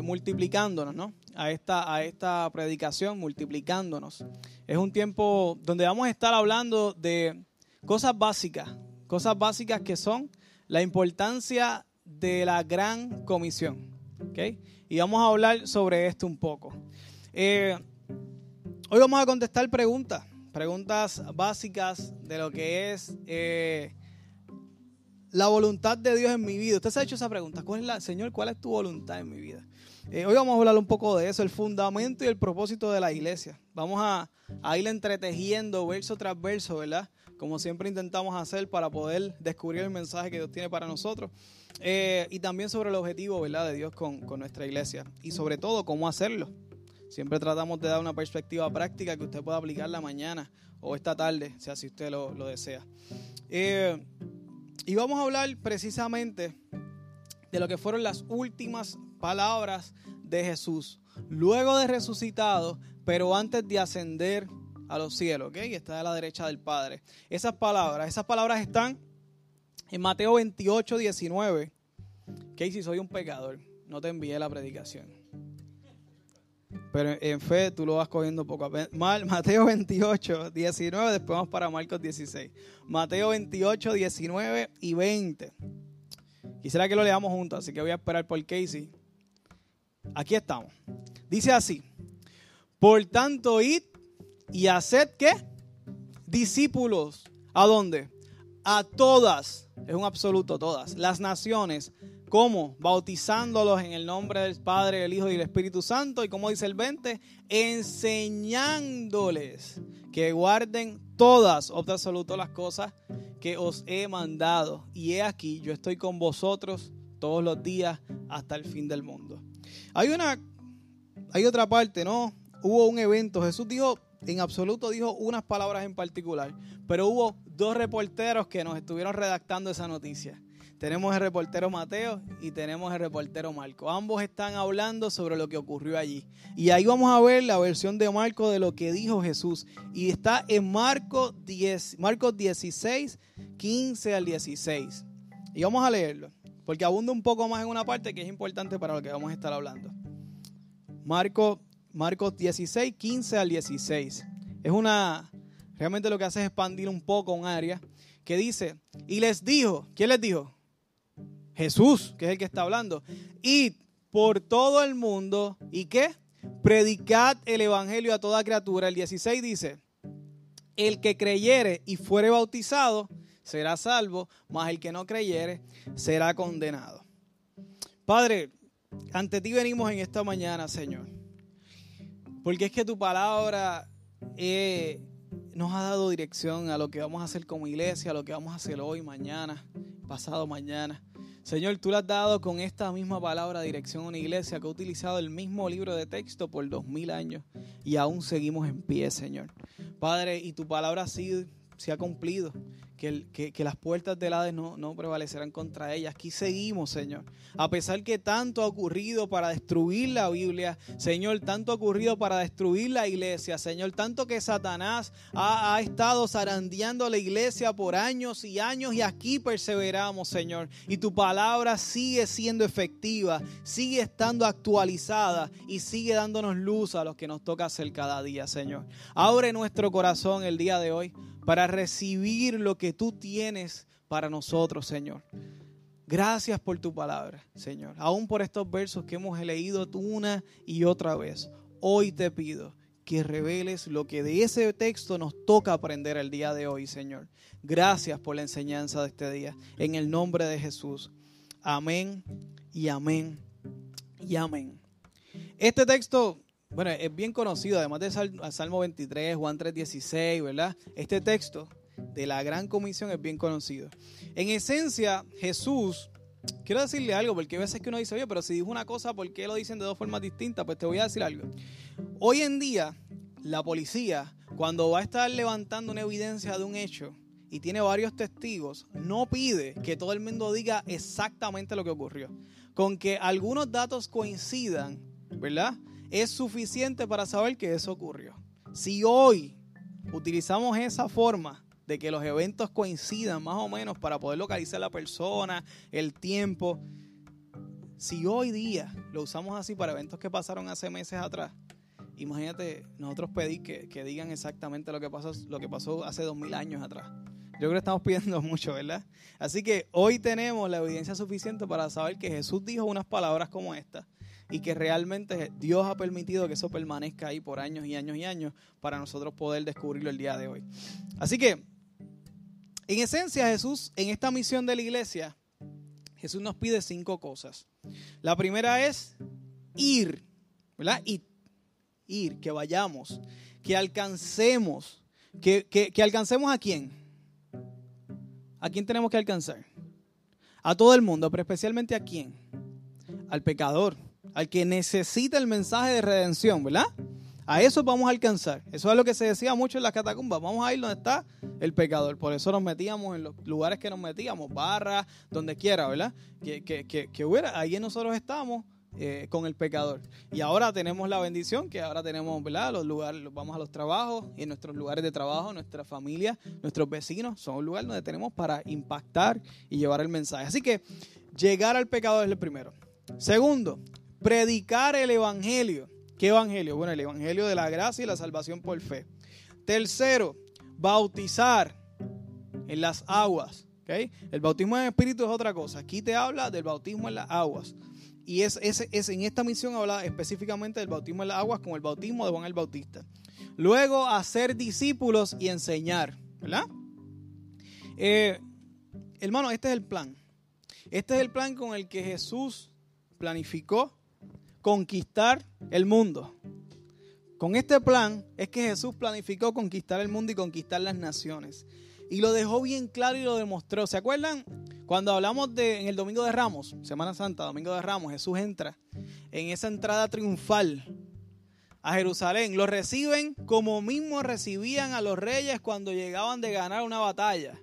eh, multiplicándonos, ¿no? A esta, a esta predicación, multiplicándonos. Es un tiempo donde vamos a estar hablando de cosas básicas, cosas básicas que son la importancia de la gran comisión. ¿ok? Y vamos a hablar sobre esto un poco. Eh, hoy vamos a contestar preguntas, preguntas básicas de lo que es eh, la voluntad de Dios en mi vida. Usted se ha hecho esa pregunta, ¿cuál es la, Señor, cuál es tu voluntad en mi vida? Eh, hoy vamos a hablar un poco de eso, el fundamento y el propósito de la iglesia. Vamos a, ir entretejiendo verso tras verso, ¿verdad? Como siempre intentamos hacer para poder descubrir el mensaje que Dios tiene para nosotros. Eh, y también sobre el objetivo, ¿verdad? De Dios con, nuestra iglesia. Y sobre todo, cómo hacerlo. Siempre tratamos de dar una perspectiva práctica que usted pueda aplicar la mañana o esta tarde, si así usted lo, lo desea. Eh, y vamos a hablar precisamente de lo que fueron las últimas palabras de Jesús, luego de resucitado, pero antes de ascender a los cielos, ¿ok? Está a la derecha del Padre. Esas palabras, esas palabras están en Mateo 28, 19. si soy un pecador, no te envié la predicación. Pero en fe tú lo vas cogiendo poco a poco. Mateo 28, 19, después vamos para Marcos 16. Mateo 28, 19 y 20. Quisiera que lo leamos juntos, así que voy a esperar por Casey. Aquí estamos. Dice así: Por tanto, id y haced qué? Discípulos. ¿A dónde? A todas, es un absoluto, todas, las naciones. ¿Cómo? Bautizándolos en el nombre del Padre, del Hijo y del Espíritu Santo. Y como dice el 20, enseñándoles que guarden todas, absoluto, las cosas que os he mandado. Y he aquí, yo estoy con vosotros todos los días hasta el fin del mundo. Hay una, hay otra parte, ¿no? Hubo un evento. Jesús dijo, en absoluto dijo unas palabras en particular, pero hubo dos reporteros que nos estuvieron redactando esa noticia. Tenemos el reportero Mateo y tenemos el reportero Marco. Ambos están hablando sobre lo que ocurrió allí. Y ahí vamos a ver la versión de Marco de lo que dijo Jesús. Y está en Marcos 10, Marcos 16, 15 al 16. Y vamos a leerlo, porque abunda un poco más en una parte que es importante para lo que vamos a estar hablando. Marco, Marcos 16, 15 al 16. Es una, realmente lo que hace es expandir un poco un área que dice, y les dijo, ¿quién les dijo? Jesús, que es el que está hablando. Id por todo el mundo y qué? Predicad el evangelio a toda criatura. El 16 dice, el que creyere y fuere bautizado será salvo, mas el que no creyere será condenado. Padre, ante ti venimos en esta mañana, Señor, porque es que tu palabra eh, nos ha dado dirección a lo que vamos a hacer como iglesia, a lo que vamos a hacer hoy, mañana, pasado mañana. Señor, tú le has dado con esta misma palabra dirección a una iglesia que ha utilizado el mismo libro de texto por dos mil años y aún seguimos en pie, Señor. Padre, y tu palabra sí se ha cumplido que, las puertas del Hades no, no prevalecerán contra ellas. Aquí seguimos, Señor. A pesar que tanto ha ocurrido para destruir la Biblia, Señor, tanto ha ocurrido para destruir la iglesia, Señor, tanto que Satanás ha, ha estado zarandeando la iglesia por años y años y aquí perseveramos, Señor. Y tu palabra sigue siendo efectiva, sigue estando actualizada y sigue dándonos luz a los que nos toca hacer cada día, Señor. Abre nuestro corazón el día de hoy para recibir lo que tú tienes para nosotros, Señor. Gracias por tu palabra, Señor. Aún por estos versos que hemos leído una y otra vez. Hoy te pido que reveles lo que de ese texto nos toca aprender el día de hoy, Señor. Gracias por la enseñanza de este día. En el nombre de Jesús. Amén y amén y amén. Este texto bueno, es bien conocido, además de Salmo 23, Juan 3:16, ¿verdad? Este texto de la gran comisión es bien conocido. En esencia, Jesús, quiero decirle algo, porque a veces que uno dice, oye, pero si dijo una cosa, ¿por qué lo dicen de dos formas distintas? Pues te voy a decir algo. Hoy en día, la policía, cuando va a estar levantando una evidencia de un hecho, y tiene varios testigos, no pide que todo el mundo diga exactamente lo que ocurrió. Con que algunos datos coincidan, ¿verdad? es suficiente para saber que eso ocurrió. Si hoy utilizamos esa forma de que los eventos coincidan más o menos para poder localizar la persona, el tiempo, si hoy día lo usamos así para eventos que pasaron hace meses atrás, imagínate nosotros pedir que, digan exactamente lo que, pasó, lo que pasó hace dos mil años atrás. Yo creo que estamos pidiendo mucho, ¿verdad? Así que hoy tenemos la evidencia suficiente para saber que Jesús dijo unas palabras como estas y que realmente Dios ha permitido que eso permanezca ahí por años y años y años para nosotros poder descubrirlo el día de hoy. Así que, en esencia, Jesús, en esta misión de la iglesia, Jesús nos pide cinco cosas. La primera es ir, ¿verdad? Ir, ir que vayamos, que alcancemos, que, que alcancemos a quién. ¿A quién tenemos que alcanzar? A todo el mundo, pero especialmente a quién? Al pecador al que necesita el mensaje de redención, ¿verdad? A eso vamos a alcanzar. Eso es lo que se decía mucho en las catacumbas. Vamos a ir donde está el pecador. Por eso nos metíamos en los lugares que nos metíamos, barras, donde quiera, ¿verdad? Que, que, que, hubiera, ahí nosotros estamos eh, con el pecador. Y ahora tenemos la bendición que ahora tenemos, ¿verdad? Los lugares, vamos a los trabajos y en nuestros lugares de trabajo, nuestra familia, nuestros vecinos, son un lugar donde tenemos para impactar y llevar el mensaje. Así que llegar al pecador es el primero. Segundo, Predicar el Evangelio. ¿Qué Evangelio? Bueno, el Evangelio de la gracia y la salvación por fe. Tercero, bautizar en las aguas. El bautismo en Espíritu es otra cosa. Aquí te habla del bautismo en las aguas. Y es, es, en esta misión habla específicamente del bautismo en las aguas como el bautismo de Juan el Bautista. Luego, hacer discípulos y enseñar. ¿Verdad? Eh, hermano, este es el plan. Este es el plan con el que Jesús planificó conquistar el mundo. Con este plan es que Jesús planificó conquistar el mundo y conquistar las naciones. Y lo dejó bien claro y lo demostró. ¿Se acuerdan? Cuando hablamos de en el Domingo de Ramos, Semana Santa, Domingo de Ramos, Jesús entra en esa entrada triunfal a Jerusalén. Lo reciben como mismo recibían a los reyes cuando llegaban de ganar una batalla.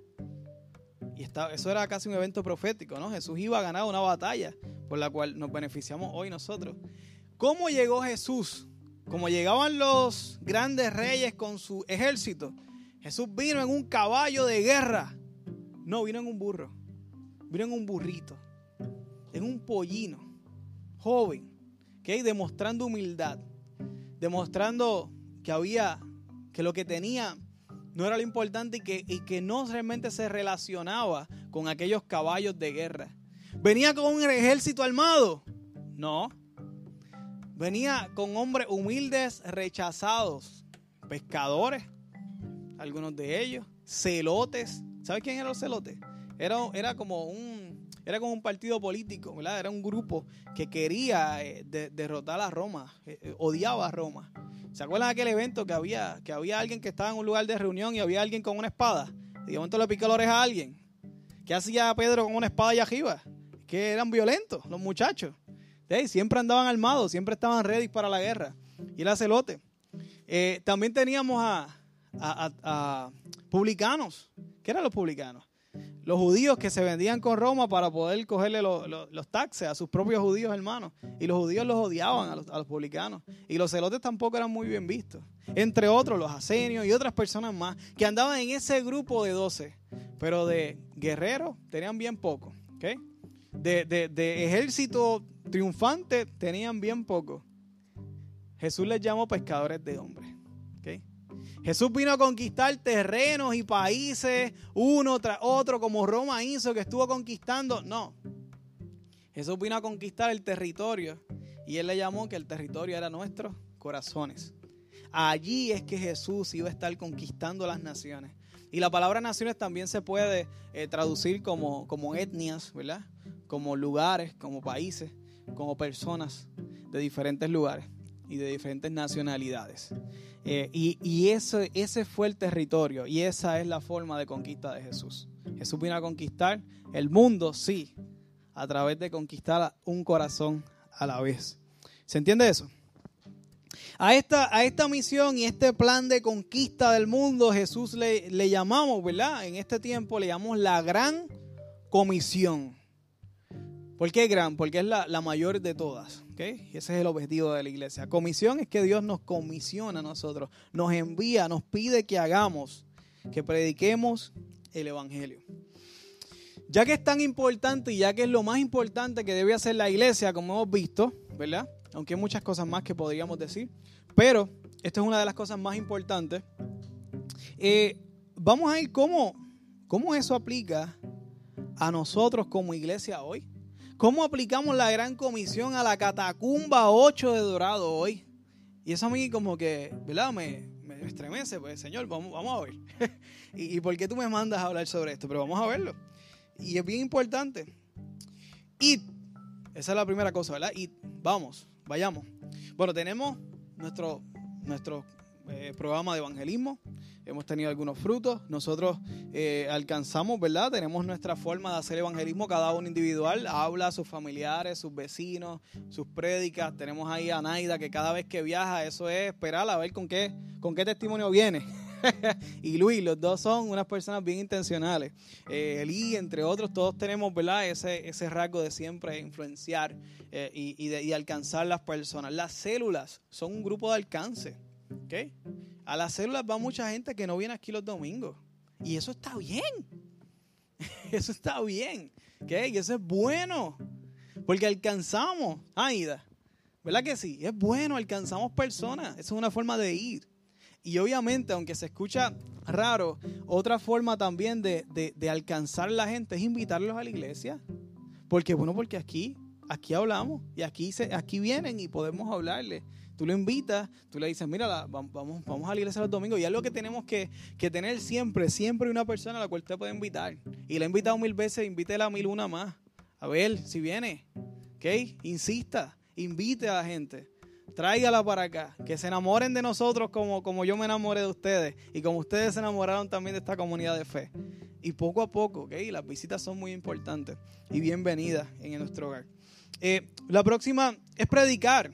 Y eso era casi un evento profético, ¿no? Jesús iba a ganar una batalla por la cual nos beneficiamos hoy nosotros. ¿Cómo llegó Jesús? Como llegaban los grandes reyes con su ejército. Jesús vino en un caballo de guerra. No, vino en un burro. Vino en un burrito. En un pollino. Joven. ¿okay? Demostrando humildad. Demostrando que había, que lo que tenía no era lo importante y que, y que no realmente se relacionaba con aquellos caballos de guerra. ¿Venía con un ejército armado? No. Venía con hombres humildes rechazados, pescadores, algunos de ellos, celotes. ¿Sabes quién eran los celotes? Era, era, como un, era como un partido político, ¿verdad? Era un grupo que quería eh, derrotar a Roma, eh, eh, odiaba a Roma. ¿Se acuerdan de aquel evento que había, que había alguien que estaba en un lugar de reunión y había alguien con una espada? Y de momento le picó la oreja a alguien. ¿Qué hacía Pedro con una espada allá arriba? Que eran violentos los muchachos. Siempre andaban armados, siempre estaban ready para la guerra. Y era celote. Eh, también teníamos a, a, publicanos. ¿Qué eran los publicanos? Los judíos que se vendían con Roma para poder cogerle los taxes a sus propios judíos hermanos. Y los judíos los odiaban a los, a los, publicanos. Y los celotes tampoco eran muy bien vistos. Entre otros, los asenios y otras personas más que andaban en ese grupo de doce. Pero de guerreros tenían bien poco. De, de, ejército triunfante tenían bien poco. Jesús les llamó pescadores de hombres. Jesús vino a conquistar terrenos y países uno tras otro, como Roma hizo, que estuvo conquistando. No. Jesús vino a conquistar el territorio y él le llamó que el territorio era nuestros corazones. Allí es que Jesús iba a estar conquistando las naciones. Y la palabra naciones también se puede eh, traducir como, como etnias, ¿verdad? Como lugares, como países como personas de diferentes lugares y de diferentes nacionalidades. Eh, y, y ese, fue el territorio y esa es la forma de conquista de Jesús. Jesús vino a conquistar el mundo, sí, a través de conquistar un corazón a la vez. ¿Se entiende eso? A esta, a esta misión y este plan de conquista del mundo, Jesús le llamamos, ¿verdad? En este tiempo le llamamos la gran comisión. ¿Por qué gran? Porque es la, mayor de todas. ¿okay? Ese es el objetivo de la iglesia. Comisión es que Dios nos comisiona a nosotros, nos envía, nos pide que hagamos, que prediquemos el Evangelio. ya que es tan importante y ya que es lo más importante que debe hacer la iglesia, como hemos visto, ¿verdad? Aunque hay muchas cosas más que podríamos decir, pero esto es una de las cosas más importantes. Eh, vamos a ir cómo, cómo eso aplica a nosotros como iglesia hoy. ¿Cómo aplicamos la gran comisión a la catacumba 8 de Dorado hoy? Y eso a mí como que, ¿verdad? Me, me estremece, pues Señor, vamos, vamos a ver. ¿Y, ¿Y por qué tú me mandas a hablar sobre esto? Pero vamos a verlo. Y es bien importante. Y esa es la primera cosa, ¿verdad? Y vamos, vayamos. Bueno, tenemos nuestro, nuestro eh, programa de evangelismo. Hemos tenido algunos frutos. Nosotros eh, alcanzamos, ¿verdad? Tenemos nuestra forma de hacer evangelismo, cada uno individual. Habla a sus familiares, sus vecinos, sus prédicas. Tenemos ahí a Naida que cada vez que viaja, eso es esperar a ver con qué, con qué testimonio viene. y Luis, los dos son unas personas bien intencionales. Eh, Eli, entre otros, todos tenemos, ¿verdad? Ese, ese rasgo de siempre influenciar eh, y, de, y alcanzar las personas. Las células son un grupo de alcance. ¿Ok? A las células va mucha gente que no viene aquí los domingos. Y eso está bien. Eso está bien. ¿ok? Y eso es bueno. Porque alcanzamos. Aida. ¿Verdad que sí? Es bueno, alcanzamos personas. Esa es una forma de ir. Y obviamente, aunque se escucha raro, otra forma también de, de, de, alcanzar la gente es invitarlos a la iglesia. Porque, bueno, porque aquí, aquí hablamos y aquí, se, aquí vienen y podemos hablarles. Tú lo invitas, tú le dices, mira, vamos, vamos a la iglesia los domingos. Y es lo que tenemos que, que, tener siempre, siempre una persona a la cual usted puede invitar. Y la he invitado mil veces, invítela a mil una más. A ver si viene. ¿Ok? Insista, invite a la gente tráigala para acá, que se enamoren de nosotros como, como yo me enamoré de ustedes y como ustedes se enamoraron también de esta comunidad de fe. Y poco a poco, ¿ok? Las visitas son muy importantes y bienvenidas en nuestro hogar. Eh, la próxima es predicar.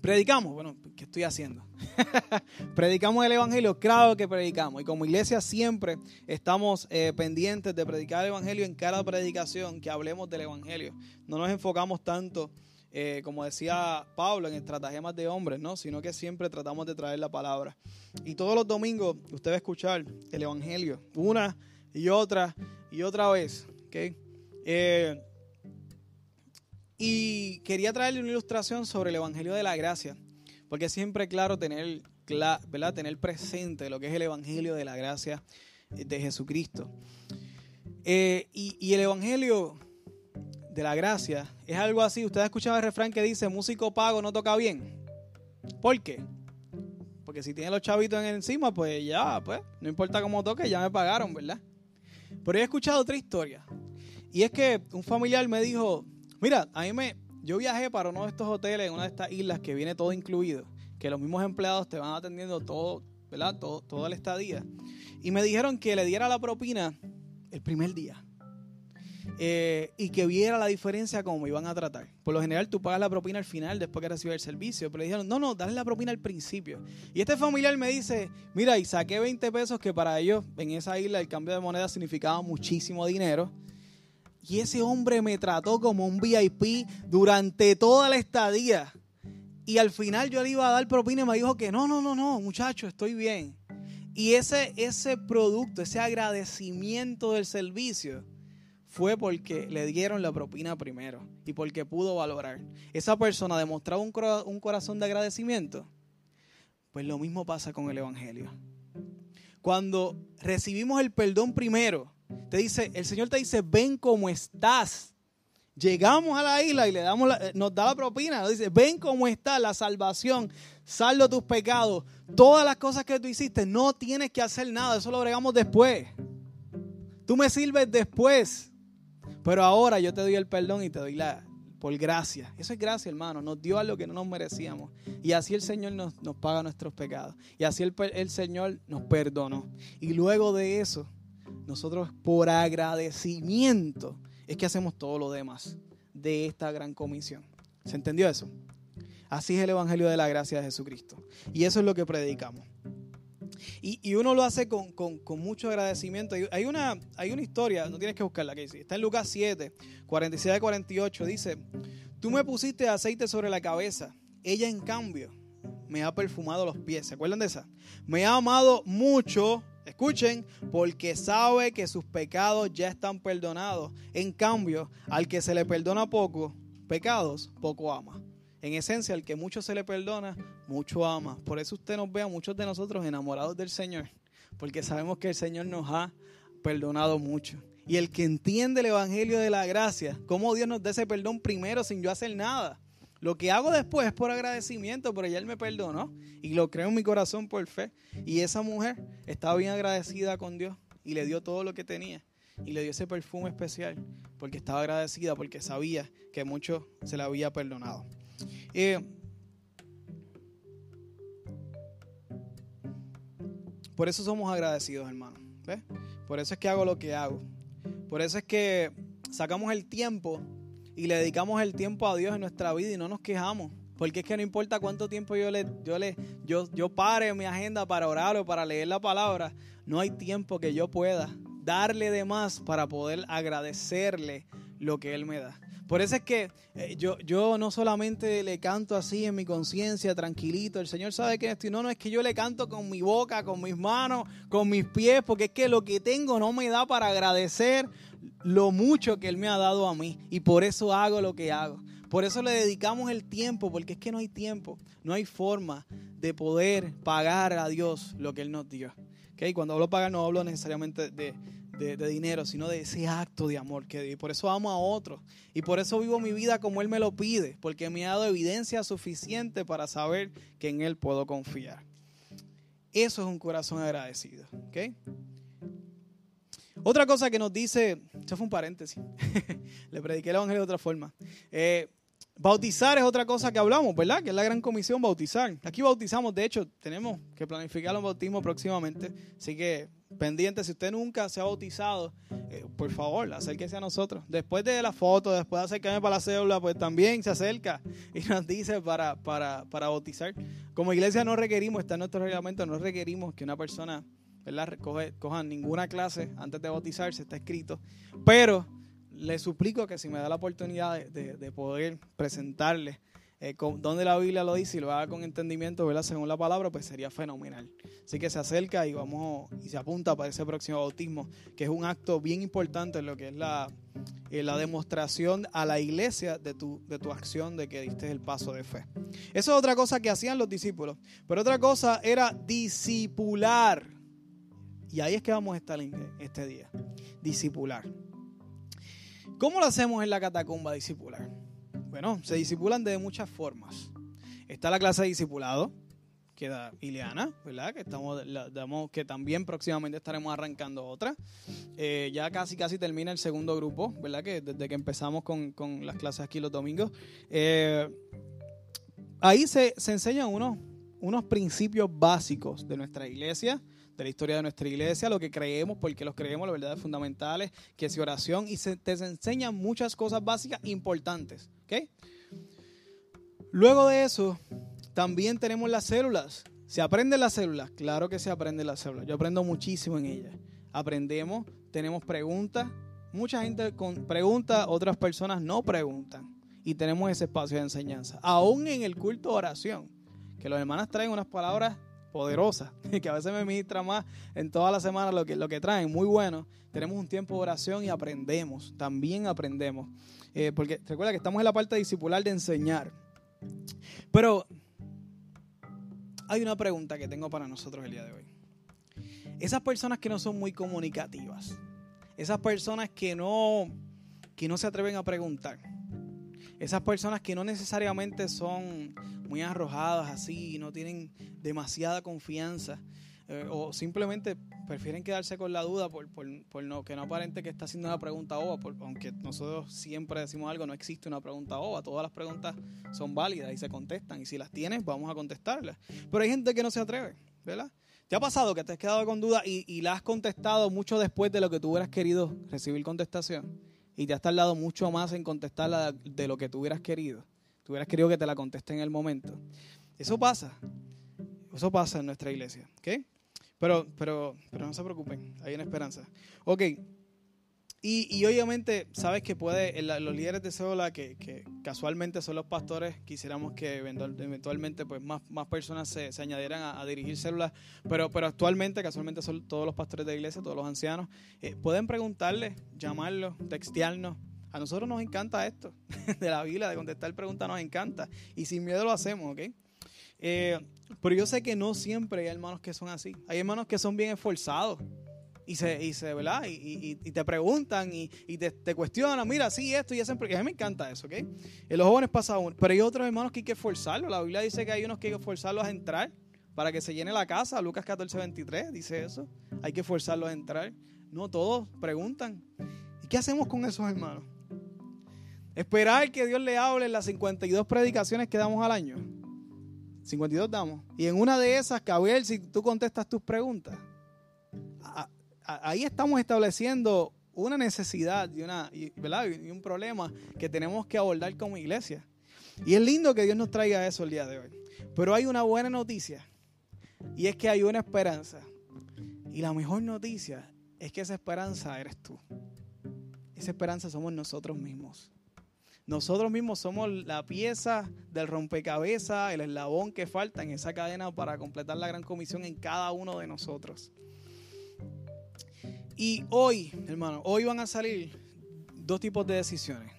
Predicamos, bueno, ¿qué estoy haciendo? predicamos el Evangelio, claro que predicamos. Y como iglesia siempre estamos eh, pendientes de predicar el Evangelio en cada predicación, que hablemos del Evangelio. No nos enfocamos tanto eh, como decía Pablo, en estratagemas de hombres, ¿no? Sino que siempre tratamos de traer la palabra. Y todos los domingos usted va a escuchar el Evangelio, una y otra y otra vez, ¿ok? Eh, y quería traerle una ilustración sobre el Evangelio de la Gracia, porque siempre claro tener, ¿verdad? tener presente lo que es el Evangelio de la Gracia de Jesucristo. Eh, y, el Evangelio de la gracia es algo así. Usted ha escuchado el refrán que dice, músico pago no toca bien. ¿Por qué? Porque si tiene los chavitos encima, pues ya, pues, no importa cómo toque, ya me pagaron, ¿verdad? Pero he escuchado otra historia. Y es que un familiar me dijo, mira, a mí me, yo viajé para uno de estos hoteles en una de estas islas que viene todo incluido, que los mismos empleados te van atendiendo todo, ¿verdad? Todo, toda la estadía. Y me dijeron que le diera la propina el primer día. Eh, y que viera la diferencia como iban a tratar. Por lo general tú pagas la propina al final después que recibes el servicio, pero le dijeron, no, no, dale la propina al principio. Y este familiar me dice, mira, y saqué 20 pesos que para ellos en esa isla el cambio de moneda significaba muchísimo dinero. Y ese hombre me trató como un VIP durante toda la estadía. Y al final yo le iba a dar propina y me dijo que no, no, no, no, muchacho, estoy bien. Y ese, ese producto, ese agradecimiento del servicio, fue porque le dieron la propina primero y porque pudo valorar. Esa persona demostraba un, un corazón de agradecimiento. Pues lo mismo pasa con el Evangelio. Cuando recibimos el perdón primero, te dice, el Señor te dice, ven como estás. Llegamos a la isla y le damos nos da la propina. Dice, ven como estás, la salvación, saldo tus pecados. Todas las cosas que tú hiciste, no tienes que hacer nada. Eso lo bregamos después. Tú me sirves después. Pero ahora yo te doy el perdón y te doy la por gracia. Eso es gracia, hermano. Nos dio algo que no nos merecíamos. Y así el Señor nos, nos paga nuestros pecados. Y así el, el Señor nos perdonó. Y luego de eso, nosotros por agradecimiento es que hacemos todo lo demás de esta gran comisión. ¿Se entendió eso? Así es el Evangelio de la gracia de Jesucristo. Y eso es lo que predicamos. Y, y uno lo hace con, mucho agradecimiento. Hay una, historia, no tienes que buscarla, que está en Lucas 7, 47 48, dice, tú me pusiste aceite sobre la cabeza, ella en cambio me ha perfumado los pies. ¿Se acuerdan de esa? Me ha amado mucho, escuchen, porque sabe que sus pecados ya están perdonados. En cambio, al que se le perdona poco, pecados, poco ama. En esencia, al que mucho se le perdona, mucho ama. Por eso usted nos ve a muchos de nosotros enamorados del Señor, porque sabemos que el Señor nos ha perdonado mucho. Y el que entiende el Evangelio de la gracia, cómo Dios nos da ese perdón primero sin yo hacer nada. Lo que hago después es por agradecimiento, pero ella Él me perdonó y lo creo en mi corazón por fe. Y esa mujer estaba bien agradecida con Dios y le dio todo lo que tenía y le dio ese perfume especial porque estaba agradecida, porque sabía que mucho se le había perdonado. Eh, por eso somos agradecidos, hermano. Por eso es que hago lo que hago. Por eso es que sacamos el tiempo y le dedicamos el tiempo a Dios en nuestra vida y no nos quejamos. Porque es que no importa cuánto tiempo yo le, yo le, yo, yo pare mi agenda para orar o para leer la palabra, no hay tiempo que yo pueda darle de más para poder agradecerle lo que Él me da. Por eso es que eh, yo, yo no solamente le canto así en mi conciencia, tranquilito, el Señor sabe que estoy, no, no, es que yo le canto con mi boca, con mis manos, con mis pies, porque es que lo que tengo no me da para agradecer lo mucho que Él me ha dado a mí. Y por eso hago lo que hago. Por eso le dedicamos el tiempo, porque es que no hay tiempo, no hay forma de poder pagar a Dios lo que Él nos dio. ¿Okay? Cuando hablo pagar no hablo necesariamente de, de, dinero, sino de ese acto de amor que dio. Por eso amo a otros. Y por eso vivo mi vida como Él me lo pide, porque me ha dado evidencia suficiente para saber que en Él puedo confiar. Eso es un corazón agradecido. ¿okay? Otra cosa que nos dice, eso fue un paréntesis, le prediqué el Evangelio de otra forma. Eh, bautizar es otra cosa que hablamos, ¿verdad? Que es la gran comisión, bautizar. Aquí bautizamos, de hecho, tenemos que planificar los bautismos próximamente, así que pendiente, si usted nunca se ha bautizado, eh, por favor, acérquese a nosotros. Después de la foto, después de acercarme para la cédula, pues también se acerca y nos dice para, para, para bautizar. Como iglesia no requerimos, está en nuestro reglamento, no requerimos que una persona ¿verdad? cojan ninguna clase antes de bautizarse, está escrito. Pero le suplico que si me da la oportunidad de, de poder presentarle eh, donde la Biblia lo dice y lo haga con entendimiento, ¿verdad? Según la palabra, pues sería fenomenal. Así que se acerca y vamos y se apunta para ese próximo bautismo, que es un acto bien importante en lo que es la, eh, la demostración a la iglesia de tu, de tu acción de que diste el paso de fe. Eso es otra cosa que hacían los discípulos. Pero otra cosa era discipular. Y ahí es que vamos a estar en este día. Discipular. ¿Cómo lo hacemos en la catacumba discipular? Bueno, se disipulan de muchas formas. Está la clase de discipulado, que da Ileana, ¿verdad? Que, estamos, que también próximamente estaremos arrancando otra. Eh, ya casi casi termina el segundo grupo, ¿verdad? Que desde que empezamos con, las clases aquí los domingos. Eh, ahí se, se enseñan unos, unos principios básicos de nuestra iglesia, de la historia de nuestra iglesia, lo que creemos, porque los creemos, las verdades fundamentales, que es oración, y se te enseñan muchas cosas básicas importantes. Luego de eso, también tenemos las células. ¿Se aprenden las células? Claro que se aprenden las células. Yo aprendo muchísimo en ellas. Aprendemos, tenemos preguntas. Mucha gente con pregunta, otras personas no preguntan. Y tenemos ese espacio de enseñanza. Aún en el culto de oración, que los hermanos traen unas palabras poderosa, que a veces me ministra más en toda la semana lo que, lo que traen, muy bueno. Tenemos un tiempo de oración y aprendemos, también aprendemos. Eh, porque recuerda que estamos en la parte discipular de enseñar. Pero hay una pregunta que tengo para nosotros el día de hoy. Esas personas que no son muy comunicativas, esas personas que no, que no se atreven a preguntar, esas personas que no necesariamente son muy arrojadas así, no tienen demasiada confianza eh, o simplemente prefieren quedarse con la duda por, por, no, que no aparente que está haciendo una pregunta ova, aunque nosotros siempre decimos algo, no existe una pregunta ova, todas las preguntas son válidas y se contestan y si las tienes vamos a contestarlas. Pero hay gente que no se atreve, ¿verdad? ¿Te ha pasado que te has quedado con duda y, y la has contestado mucho después de lo que tú hubieras querido recibir contestación? Y te has tardado mucho más en contestarla de lo que tú hubieras querido. Tú hubieras querido que te la conteste en el momento. Eso pasa. Eso pasa en nuestra iglesia. ¿ok? Pero, pero, pero no se preocupen, hay una esperanza. Ok. Y, obviamente, sabes que puede, los líderes de célula, que, que, casualmente son los pastores, quisiéramos que eventualmente pues más, más personas se, se añadieran a, dirigir células, pero, pero actualmente, casualmente son todos los pastores de iglesia, todos los ancianos, eh, pueden preguntarle, llamarlos, textearnos. A nosotros nos encanta esto, de la Biblia, de contestar preguntas nos encanta, y sin miedo lo hacemos, ¿ok? Eh, pero yo sé que no siempre hay hermanos que son así, hay hermanos que son bien esforzados y se, y se ¿verdad? Y, y, te preguntan y, te, te, cuestionan, mira, sí, esto y eso, porque a mí me encanta eso, ¿ok? En los jóvenes pasa uno, pero hay otros hermanos que hay que forzarlos. La Biblia dice que hay unos que hay que forzarlos a entrar para que se llene la casa. Lucas 14, 23 dice eso. Hay que forzarlos a entrar. No todos preguntan. ¿Y qué hacemos con esos hermanos? Esperar que Dios le hable en las 52 predicaciones que damos al año. 52 damos. Y en una de esas, ver si tú contestas tus preguntas ahí estamos estableciendo una necesidad y, un problema que tenemos que abordar como iglesia. Y es lindo que Dios nos traiga eso el día de hoy. Pero hay una buena noticia y es que hay una esperanza. Y la mejor noticia es que esa esperanza eres tú. Esa esperanza somos nosotros mismos. Nosotros mismos somos la pieza del rompecabezas, el eslabón que falta en esa cadena para completar la gran comisión en cada uno de nosotros. Y hoy, hermano, hoy van a salir dos tipos de decisiones.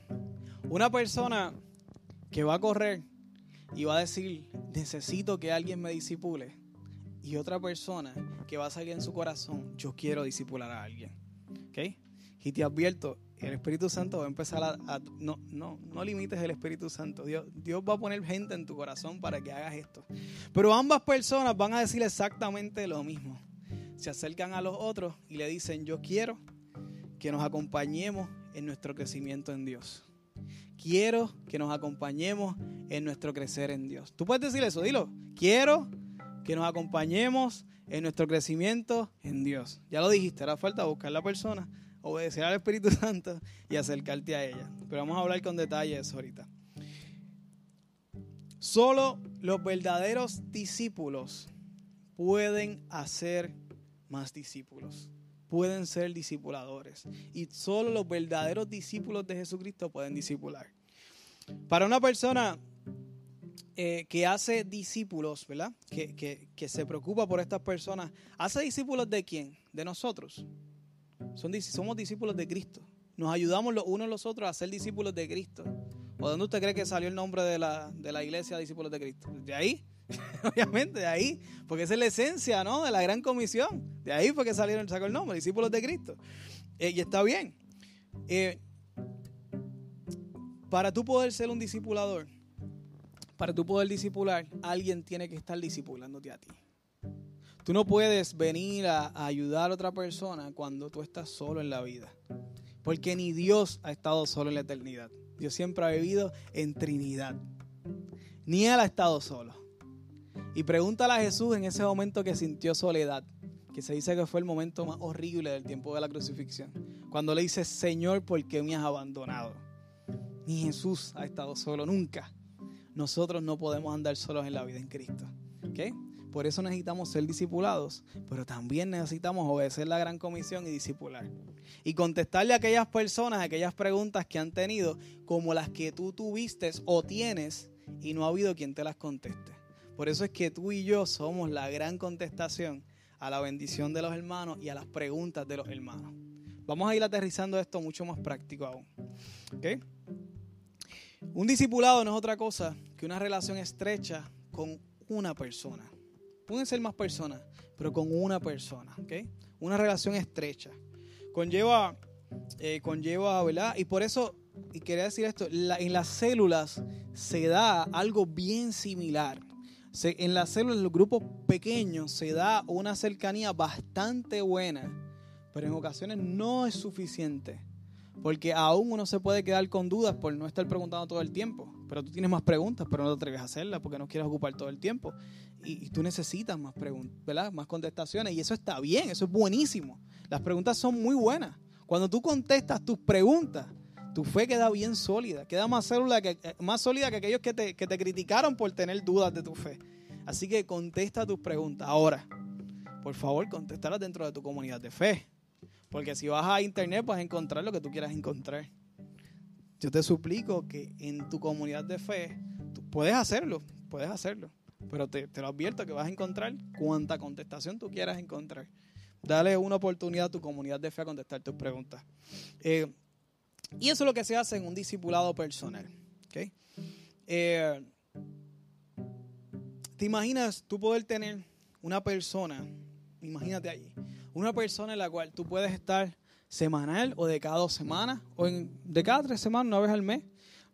Una persona que va a correr y va a decir, necesito que alguien me disipule. Y otra persona que va a salir en su corazón, yo quiero disipular a alguien. ¿Ok? Y te advierto, el Espíritu Santo va a empezar a... no, no, no limites el Espíritu Santo. Dios, Dios va a poner gente en tu corazón para que hagas esto. Pero ambas personas van a decir exactamente lo mismo se acercan a los otros y le dicen, yo quiero que nos acompañemos en nuestro crecimiento en Dios. Quiero que nos acompañemos en nuestro crecer en Dios. Tú puedes decir eso, dilo. Quiero que nos acompañemos en nuestro crecimiento en Dios. Ya lo dijiste, ahora falta buscar la persona, obedecer al Espíritu Santo y acercarte a ella. Pero vamos a hablar con detalle de eso ahorita. Solo los verdaderos discípulos pueden hacer más discípulos. Pueden ser discipuladores. Y solo los verdaderos discípulos de Jesucristo pueden discipular. Para una persona eh, que hace discípulos, ¿verdad? Que, que, se preocupa por estas personas, ¿hace discípulos de quién? De nosotros. Son, somos discípulos de Cristo. Nos ayudamos los unos los otros a ser discípulos de Cristo. ¿O dónde usted cree que salió el nombre de la, de la iglesia discípulos de Cristo? ¿De ahí? Obviamente, de ahí, porque esa es la esencia, ¿no? De la gran comisión. De ahí fue que salieron, sacó el nombre, discípulos de Cristo. Eh, y está bien. Eh, para tú poder ser un discipulador, para tú poder discipular, alguien tiene que estar discipulándote a ti. Tú no puedes venir a, ayudar a otra persona cuando tú estás solo en la vida. Porque ni Dios ha estado solo en la eternidad. Dios siempre ha vivido en Trinidad. Ni Él ha estado solo. Y pregúntale a Jesús en ese momento que sintió soledad, que se dice que fue el momento más horrible del tiempo de la crucifixión. Cuando le dice, Señor, ¿por qué me has abandonado? Ni Jesús ha estado solo nunca. Nosotros no podemos andar solos en la vida en Cristo. Por eso necesitamos ser discipulados, pero también necesitamos obedecer la gran comisión y discipular. Y contestarle a aquellas personas, aquellas preguntas que han tenido, como las que tú tuviste o tienes y no ha habido quien te las conteste. Por eso es que tú y yo somos la gran contestación a la bendición de los hermanos y a las preguntas de los hermanos. Vamos a ir aterrizando esto mucho más práctico aún. Un discipulado no es otra cosa que una relación estrecha con una persona. Pueden ser más personas, pero con una persona. Una relación estrecha. Conlleva, eh, conlleva. Y por eso, y quería decir esto, en las células se da algo bien similar en las células, en los grupos pequeños, se da una cercanía bastante buena, pero en ocasiones no es suficiente. Porque aún uno se puede quedar con dudas por no estar preguntando todo el tiempo. Pero tú tienes más preguntas, pero no te atreves a hacerlas porque no quieres ocupar todo el tiempo. Y, tú necesitas más preguntas, ¿verdad? Más contestaciones. Y eso está bien, eso es buenísimo. Las preguntas son muy buenas. Cuando tú contestas tus preguntas, tu fe queda bien sólida, queda más, célula que, eh, más sólida que aquellos que te, que te criticaron por tener dudas de tu fe. Así que contesta tus preguntas. Ahora, por favor, contéstalas dentro de tu comunidad de fe. Porque si vas a internet vas a encontrar lo que tú quieras encontrar. Yo te suplico que en tu comunidad de fe, puedes hacerlo, puedes hacerlo. Pero te, te lo advierto que vas a encontrar cuanta contestación tú quieras encontrar. Dale una oportunidad a tu comunidad de fe a contestar tus preguntas. Eh, y eso es lo que se hace en un discipulado personal. Eh, ¿Te imaginas tú poder tener una persona, imagínate allí, una persona en la cual tú puedes estar semanal o de cada dos semanas o de cada tres semanas, una vez al mes,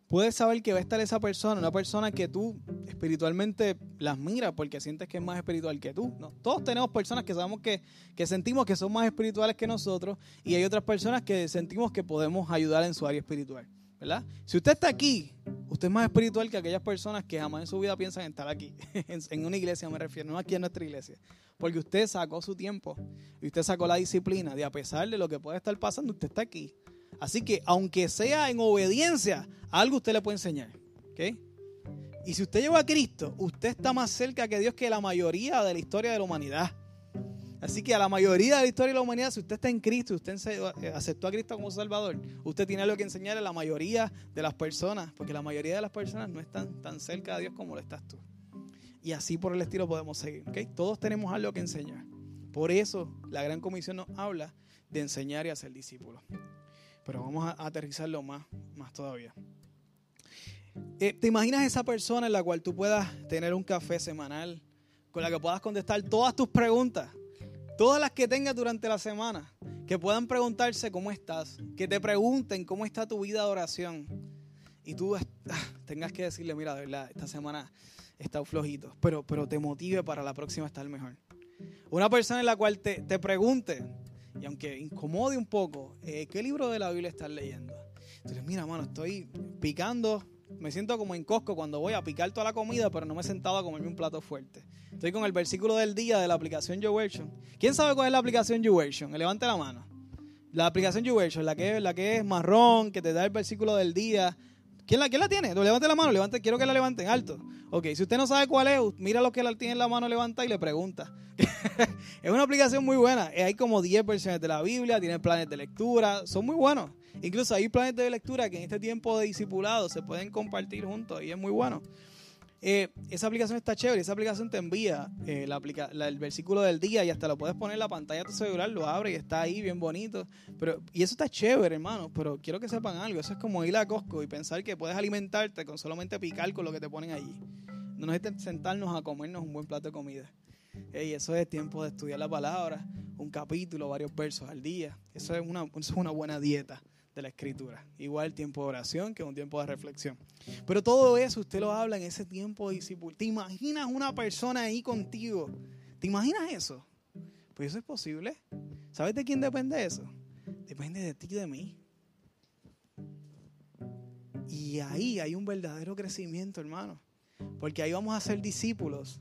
puedes saber que va a estar esa persona, una persona que tú espiritualmente las miras porque sientes que es más espiritual que tú. ¿no? Todos tenemos personas que sabemos que, que sentimos que son más espirituales que nosotros y hay otras personas que sentimos que podemos ayudar en su área espiritual. ¿verdad? Si usted está aquí, usted es más espiritual que aquellas personas que jamás en su vida piensan estar aquí. en una iglesia me refiero, no aquí en nuestra iglesia. Porque usted sacó su tiempo y usted sacó la disciplina de a pesar de lo que puede estar pasando, usted está aquí. Así que aunque sea en obediencia, algo usted le puede enseñar. Y si usted lleva a Cristo, usted está más cerca que Dios que la mayoría de la historia de la humanidad. Así que a la mayoría de la historia de la humanidad, si usted está en Cristo, usted eh, aceptó a Cristo como Salvador, usted tiene algo que enseñarle a la mayoría de las personas, porque la mayoría de las personas no están tan cerca de Dios como lo estás tú. Y así por el estilo podemos seguir. Todos tenemos algo que enseñar. Por eso la gran comisión nos habla de enseñar y hacer discípulos. Pero vamos a aterrizarlo más, más todavía. Eh, ¿Te imaginas esa persona en la cual tú puedas tener un café semanal, con la que puedas contestar todas tus preguntas? Todas las que tengas durante la semana, que puedan preguntarse cómo estás, que te pregunten cómo está tu vida de oración. Y tú ah, tengas que decirle, mira, de verdad, esta semana he estado flojito, pero, pero te motive para la próxima estar mejor. Una persona en la cual te, te pregunte, y aunque incomode un poco, eh, ¿qué libro de la Biblia estás leyendo? Entonces, mira, mano, estoy picando me siento como en Costco cuando voy a picar toda la comida, pero no me he sentado a comerme un plato fuerte. Estoy con el versículo del día de la aplicación YouVersion. ¿Quién sabe cuál es la aplicación YouVersion? Levante la mano. La aplicación YouVersion, la que, la que es marrón, que te da el versículo del día. ¿Quién la, quién la tiene? Levante la mano, levante, quiero que la levanten alto. Ok, si usted no sabe cuál es, mira lo que la tiene en la mano, levanta y le pregunta. es una aplicación muy buena. Hay como 10 versiones de la Biblia, tiene planes de lectura, son muy buenos. Incluso hay planes de lectura que en este tiempo de discipulado se pueden compartir juntos y es muy bueno. Eh, esa aplicación está chévere, esa aplicación te envía eh, el versículo del día y hasta lo puedes poner en la pantalla de tu celular, lo abre y está ahí bien bonito. Pero, y eso está chévere, hermano, pero quiero que sepan algo, eso es como ir a Costco y pensar que puedes alimentarte con solamente picar con lo que te ponen allí. No nos sentarnos a comernos un buen plato de comida. Y eso es tiempo de estudiar la palabra, un capítulo, varios versos al día. Eso es una, eso es una buena dieta de la escritura. Igual tiempo de oración que un tiempo de reflexión. Pero todo eso usted lo habla en ese tiempo de discípulo. ¿Te imaginas una persona ahí contigo? ¿Te imaginas eso? Pues eso es posible. ¿Sabes de quién depende eso? Depende de ti y de mí. Y ahí hay un verdadero crecimiento, hermano. Porque ahí vamos a ser discípulos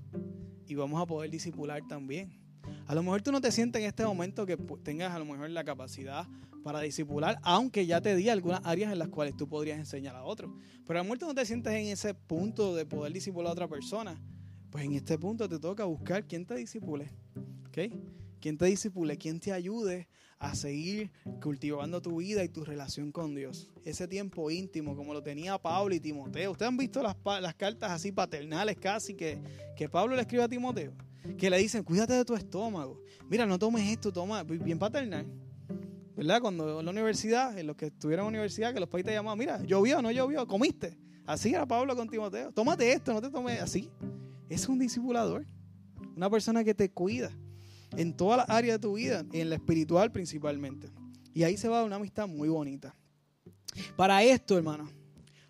y vamos a poder discipular también. A lo mejor tú no te sientes en este momento que tengas a lo mejor la capacidad para disipular, aunque ya te di algunas áreas en las cuales tú podrías enseñar a otros. Pero a lo mejor no te sientes en ese punto de poder disipular a otra persona. Pues en este punto te toca buscar quién te disipule. ¿Ok? Quién te disipule, quién te ayude a seguir cultivando tu vida y tu relación con Dios. Ese tiempo íntimo, como lo tenía Pablo y Timoteo. Ustedes han visto las, las cartas así paternales casi que, que Pablo le escribe a Timoteo. Que le dicen, cuídate de tu estómago. Mira, no tomes esto, toma, bien paternal. ¿verdad? Cuando en la universidad, en los que estuvieron en la universidad, que los países te llamaban, mira, llovió, no llovió, comiste. Así era Pablo con Timoteo. Tómate esto, no te tomes así. Es un discipulador. Una persona que te cuida en todas las áreas de tu vida, en la espiritual principalmente. Y ahí se va a una amistad muy bonita. Para esto, hermano,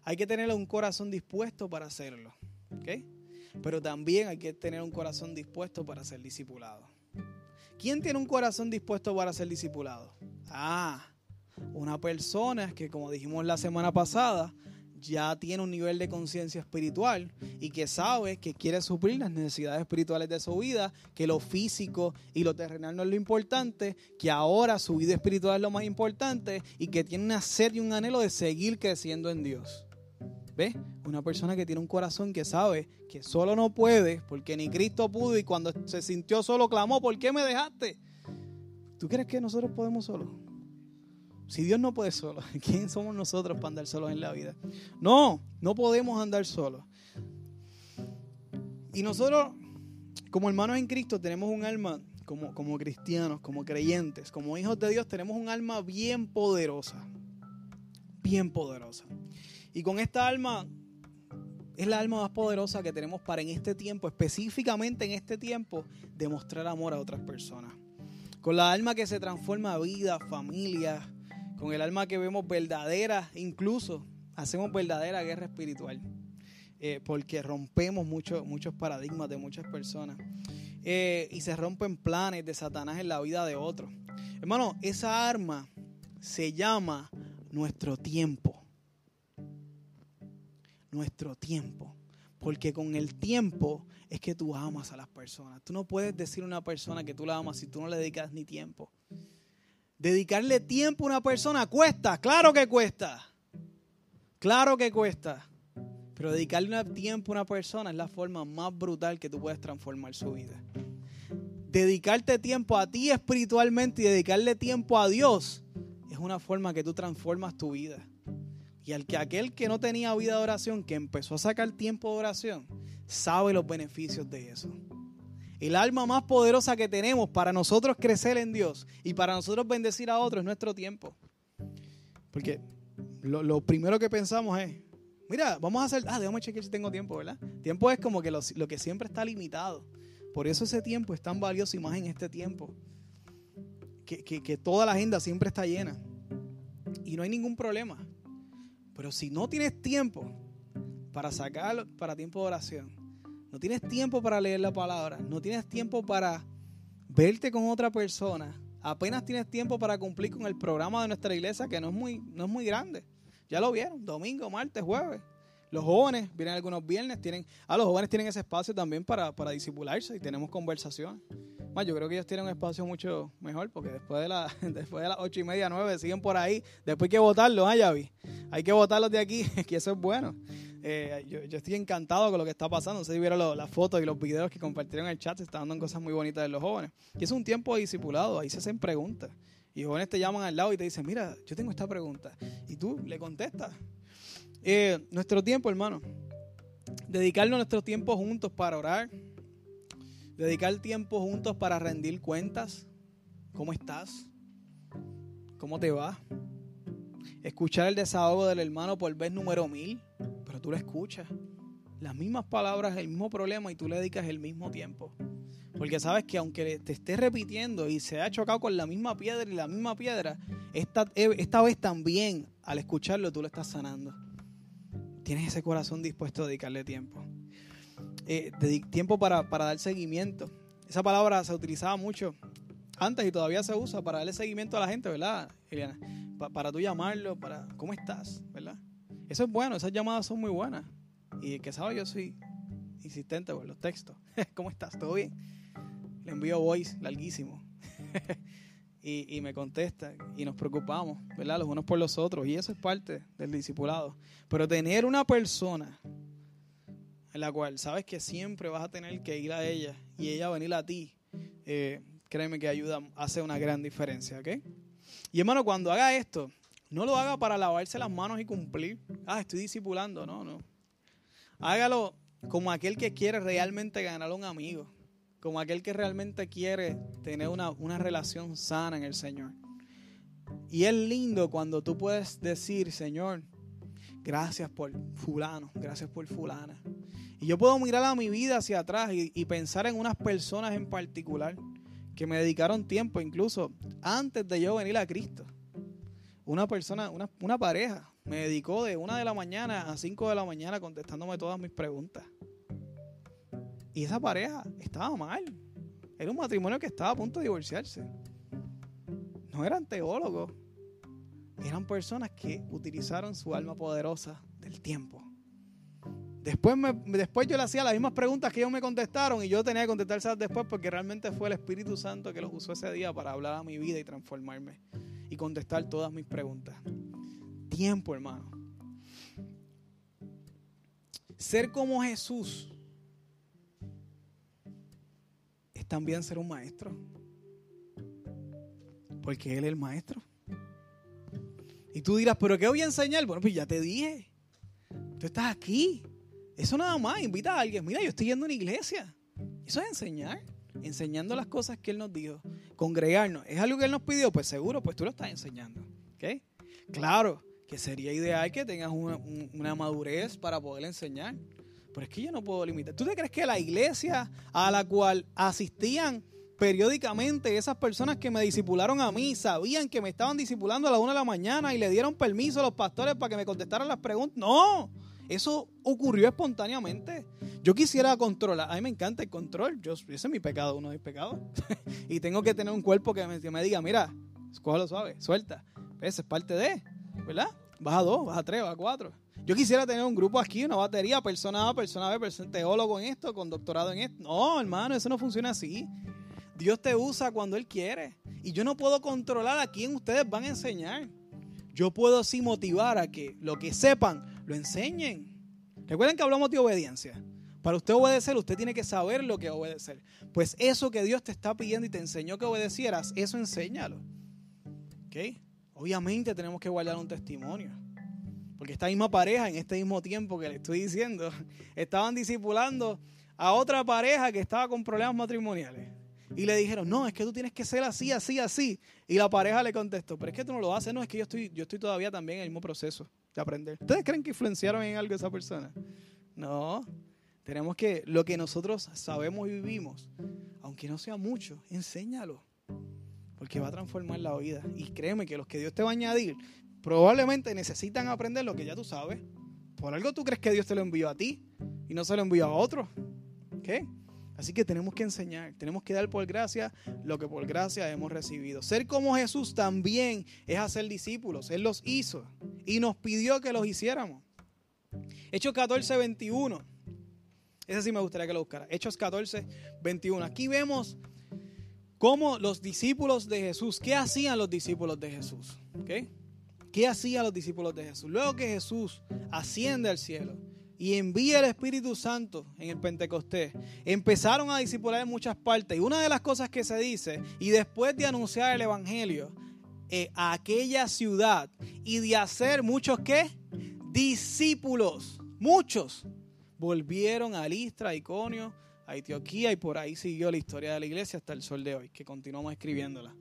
hay que tener un corazón dispuesto para hacerlo. Pero también hay que tener un corazón dispuesto para ser discipulado. ¿Quién tiene un corazón dispuesto para ser discipulado? Ah, una persona que, como dijimos la semana pasada, ya tiene un nivel de conciencia espiritual y que sabe que quiere suplir las necesidades espirituales de su vida, que lo físico y lo terrenal no es lo importante, que ahora su vida espiritual es lo más importante y que tiene una sed y un anhelo de seguir creciendo en Dios. ¿Ves? Una persona que tiene un corazón que sabe que solo no puede porque ni Cristo pudo y cuando se sintió solo clamó, ¿por qué me dejaste? ¿Tú crees que nosotros podemos solos? Si Dios no puede solo, ¿quién somos nosotros para andar solos en la vida? No, no podemos andar solos. Y nosotros, como hermanos en Cristo, tenemos un alma, como, como cristianos, como creyentes, como hijos de Dios, tenemos un alma bien poderosa. Bien poderosa. Y con esta alma es la alma más poderosa que tenemos para en este tiempo, específicamente en este tiempo, demostrar amor a otras personas. Con la alma que se transforma a vida, familia, con el alma que vemos verdadera, incluso hacemos verdadera guerra espiritual, eh, porque rompemos muchos muchos paradigmas de muchas personas eh, y se rompen planes de Satanás en la vida de otros. Hermano, esa arma se llama nuestro tiempo. Nuestro tiempo. Porque con el tiempo es que tú amas a las personas. Tú no puedes decir a una persona que tú la amas si tú no le dedicas ni tiempo. Dedicarle tiempo a una persona cuesta, claro que cuesta. Claro que cuesta. Pero dedicarle tiempo a una persona es la forma más brutal que tú puedes transformar su vida. Dedicarte tiempo a ti espiritualmente y dedicarle tiempo a Dios es una forma que tú transformas tu vida. Y al que aquel que no tenía vida de oración, que empezó a sacar tiempo de oración, sabe los beneficios de eso. El alma más poderosa que tenemos para nosotros crecer en Dios y para nosotros bendecir a otros es nuestro tiempo. Porque lo, primero que pensamos es, mira, vamos a hacer, ah, déjame chequear si tengo tiempo, ¿verdad? Tiempo es como que lo, que siempre está limitado. Por eso ese tiempo es tan valioso y más en este tiempo. Que, que, que toda la agenda siempre está llena. Y no hay ningún problema. Pero si no tienes tiempo para sacar para tiempo de oración, no tienes tiempo para leer la palabra, no tienes tiempo para verte con otra persona, apenas tienes tiempo para cumplir con el programa de nuestra iglesia que no es muy, no es muy grande. Ya lo vieron, domingo, martes, jueves. Los jóvenes vienen algunos viernes, tienen, ah, los jóvenes tienen ese espacio también para, para disipularse y tenemos conversación. Más, yo creo que ellos tienen un espacio mucho mejor porque después de, la, después de las ocho y media, nueve, siguen por ahí. Después hay que votarlos, ¿ah, Yavi? Hay que votarlos de aquí, que eso es bueno. Eh, yo, estoy encantado con lo que está pasando. No sé si vieron las fotos y los videos que compartieron en el chat, se están dando cosas muy bonitas de los jóvenes. Y es un tiempo discipulado, ahí se hacen preguntas. Y jóvenes te llaman al lado y te dicen, mira, yo tengo esta pregunta. Y tú le contestas. Eh, nuestro tiempo, hermano. Dedicarnos nuestro tiempo juntos para orar. Dedicar tiempo juntos para rendir cuentas. ¿Cómo estás? ¿Cómo te va? Escuchar el desahogo del hermano por vez número mil tú lo escuchas. Las mismas palabras, el mismo problema y tú le dedicas el mismo tiempo. Porque sabes que aunque te estés repitiendo y se ha chocado con la misma piedra y la misma piedra, esta, esta vez también al escucharlo tú lo estás sanando. Tienes ese corazón dispuesto a dedicarle tiempo. Eh, tiempo para, para dar seguimiento. Esa palabra se utilizaba mucho antes y todavía se usa para darle seguimiento a la gente, ¿verdad, Eliana? para tú llamarlo, para, ¿cómo estás? ¿Verdad? Eso es bueno, esas llamadas son muy buenas. Y que sabe, yo soy insistente con los textos. ¿Cómo estás? ¿Todo bien? Le envío voice larguísimo. y, me contesta y nos preocupamos, ¿verdad? Los unos por los otros. Y eso es parte del discipulado. Pero tener una persona en la cual sabes que siempre vas a tener que ir a ella y ella venir a ti, eh, créeme que ayuda, hace una gran diferencia, ¿ok? Y hermano, cuando haga esto, no lo haga para lavarse las manos y cumplir. Ah, estoy discipulando. No, no. Hágalo como aquel que quiere realmente ganar a un amigo. Como aquel que realmente quiere tener una, una relación sana en el Señor. Y es lindo cuando tú puedes decir, Señor, gracias por fulano, gracias por fulana. Y yo puedo mirar a mi vida hacia atrás y, y, pensar en unas personas en particular que me dedicaron tiempo, incluso antes de yo venir a Cristo una persona, una, una pareja, me dedicó de una de la mañana a cinco de la mañana contestándome todas mis preguntas. Y esa pareja estaba mal. Era un matrimonio que estaba a punto de divorciarse. No eran teólogos. Eran personas que utilizaron su alma poderosa del tiempo. Después, me, después yo le hacía las mismas preguntas que ellos me contestaron y yo tenía que contestárselas después porque realmente fue el Espíritu Santo que los usó ese día para hablar a mi vida y transformarme y contestar todas mis preguntas. Tiempo, hermano. Ser como Jesús es también ser un maestro. Porque Él es el maestro. Y tú dirás, ¿pero qué voy a enseñar? Bueno, pues ya te dije. Tú estás aquí. Eso nada más. Invita a alguien. Mira, yo estoy yendo a una iglesia. Eso es enseñar. Enseñando las cosas que Él nos dijo. Congregarnos. ¿Es algo que Él nos pidió? Pues seguro, pues tú lo estás enseñando. ¿Ok? Claro que sería ideal que tengas una, una madurez para poder enseñar. Pero es que yo no puedo limitar. ¿Tú te crees que la iglesia a la cual asistían periódicamente esas personas que me disipularon a mí sabían que me estaban disipulando a la una de la mañana y le dieron permiso a los pastores para que me contestaran las preguntas. No, eso ocurrió espontáneamente. Yo quisiera controlar, a mí me encanta el control, yo, ese es mi pecado, uno de mis pecados. y tengo que tener un cuerpo que me, diga, mira, cógelo suave, suelta. Esa es parte de, ¿verdad? Baja dos, baja tres, baja cuatro. Yo quisiera tener un grupo aquí, una batería, persona A, persona B, persona, teólogo en esto, con doctorado en esto. No, hermano, eso no funciona así. Dios te usa cuando Él quiere. Y yo no puedo controlar a quién ustedes van a enseñar. Yo puedo sí motivar a que lo que sepan lo enseñen. Recuerden que hablamos de obediencia. Para usted obedecer, usted tiene que saber lo que obedecer. Pues eso que Dios te está pidiendo y te enseñó que obedecieras, eso enséñalo. ¿Ok? Obviamente tenemos que guardar un testimonio. Porque esta misma pareja, en este mismo tiempo que le estoy diciendo, estaban discipulando a otra pareja que estaba con problemas matrimoniales. Y le dijeron, no, es que tú tienes que ser así, así, así. Y la pareja le contestó, pero es que tú no lo haces, no, es que yo estoy, yo estoy todavía también en el mismo proceso de aprender. ¿Ustedes creen que influenciaron en algo esa persona? No, tenemos que, lo que nosotros sabemos y vivimos, aunque no sea mucho, enséñalo. Porque va a transformar la vida. Y créeme que los que Dios te va a añadir, probablemente necesitan aprender lo que ya tú sabes. Por algo tú crees que Dios te lo envió a ti y no se lo envió a otro. ¿Qué? Así que tenemos que enseñar, tenemos que dar por gracia lo que por gracia hemos recibido. Ser como Jesús también es hacer discípulos. Él los hizo y nos pidió que los hiciéramos. Hechos 14, 21. Ese sí me gustaría que lo buscara. Hechos 14, 21. Aquí vemos cómo los discípulos de Jesús, ¿qué hacían los discípulos de Jesús? ¿Qué hacían los discípulos de Jesús? Luego que Jesús asciende al cielo, y envía el Espíritu Santo en el Pentecostés, empezaron a discipular en muchas partes. Y una de las cosas que se dice, y después de anunciar el Evangelio eh, a aquella ciudad y de hacer muchos qué? Discípulos, muchos, volvieron a Listra, a Iconio, a Antioquía y por ahí siguió la historia de la iglesia hasta el sol de hoy, que continuamos escribiéndola.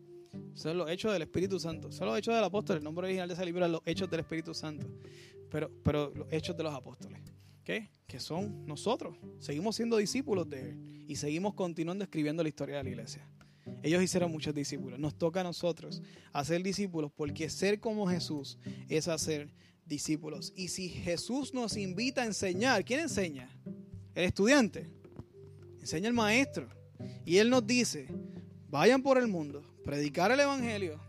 Son los hechos del Espíritu Santo. Son los hechos del apóstol. El nombre original de ese libro es los hechos del Espíritu Santo. Pero, pero los hechos de los apóstoles. Que son nosotros. Seguimos siendo discípulos de Él y seguimos continuando escribiendo la historia de la iglesia. Ellos hicieron muchos discípulos. Nos toca a nosotros hacer discípulos porque ser como Jesús es hacer discípulos. Y si Jesús nos invita a enseñar, ¿quién enseña? El estudiante. Enseña el maestro. Y Él nos dice, vayan por el mundo, predicar el Evangelio,